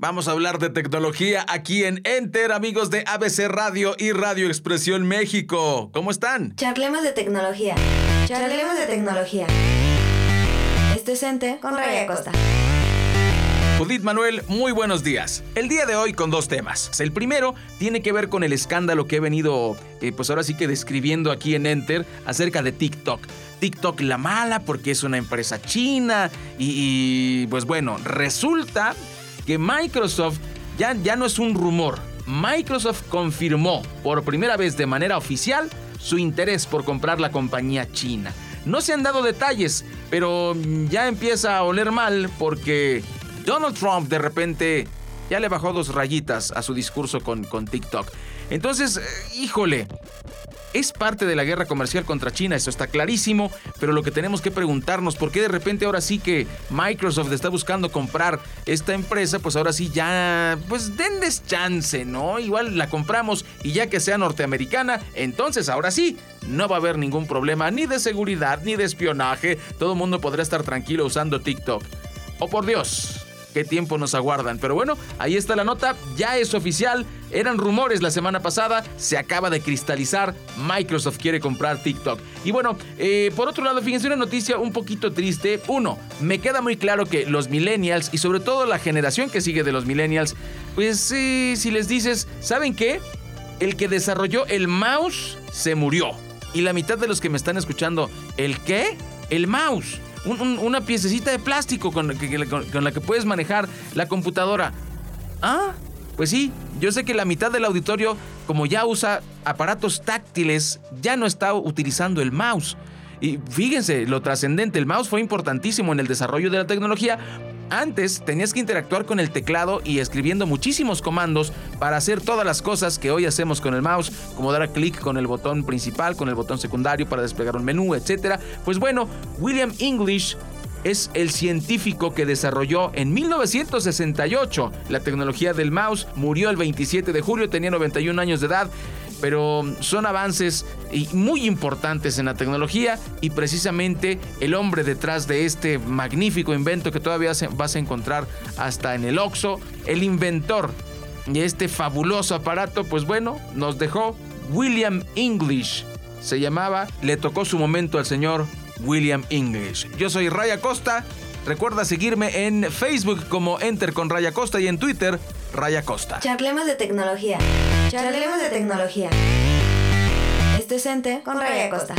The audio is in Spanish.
Vamos a hablar de tecnología aquí en Enter, amigos de ABC Radio y Radio Expresión México. ¿Cómo están? Charlemos de tecnología. Charlemos de tecnología. Esto es Enter con Raya Costa. Judith Manuel, muy buenos días. El día de hoy con dos temas. El primero tiene que ver con el escándalo que he venido, eh, pues ahora sí que describiendo aquí en Enter acerca de TikTok. TikTok la mala porque es una empresa china y, y pues bueno, resulta que Microsoft ya, ya no es un rumor. Microsoft confirmó por primera vez de manera oficial su interés por comprar la compañía china. No se han dado detalles, pero ya empieza a oler mal porque Donald Trump de repente ya le bajó dos rayitas a su discurso con, con TikTok. Entonces, eh, híjole, es parte de la guerra comercial contra China, eso está clarísimo, pero lo que tenemos que preguntarnos, ¿por qué de repente ahora sí que Microsoft está buscando comprar esta empresa? Pues ahora sí ya, pues denles chance, ¿no? Igual la compramos y ya que sea norteamericana, entonces ahora sí, no va a haber ningún problema ni de seguridad ni de espionaje, todo el mundo podrá estar tranquilo usando TikTok. Oh por Dios, qué tiempo nos aguardan. Pero bueno, ahí está la nota, ya es oficial. Eran rumores la semana pasada, se acaba de cristalizar. Microsoft quiere comprar TikTok. Y bueno, eh, por otro lado, fíjense una noticia un poquito triste. Uno, me queda muy claro que los millennials y sobre todo la generación que sigue de los millennials, pues si les dices, ¿saben qué? El que desarrolló el mouse se murió. Y la mitad de los que me están escuchando, ¿el qué? El mouse. Una piececita de plástico con, la que puedes manejar la computadora. Ah, pues sí, yo sé que la mitad del auditorio, como ya usa aparatos táctiles, ya no está utilizando el mouse. Y fíjense, lo trascendente, el mouse fue importantísimo en el desarrollo de la tecnología. Antes tenías que interactuar con el teclado y escribiendo muchísimos comandos para hacer todas las cosas que hoy hacemos con el mouse, como dar clic con el botón principal, con el botón secundario para desplegar un menú, etc. Pues bueno, William English es el científico que desarrolló en 1968 la tecnología del mouse. Murió el 27 de julio, tenía 91 años de edad pero son avances muy importantes en la tecnología y precisamente el hombre detrás de este magnífico invento que todavía vas a encontrar hasta en el Oxxo, el inventor de este fabuloso aparato, pues bueno, nos dejó William English. Se llamaba, le tocó su momento al señor William English. Yo soy Raya Costa. Recuerda seguirme en Facebook como Enter con Raya Costa y en Twitter Raya Costa. Charlemos de tecnología. Charlemos de tecnología. Esto es Enter con Raya Costa.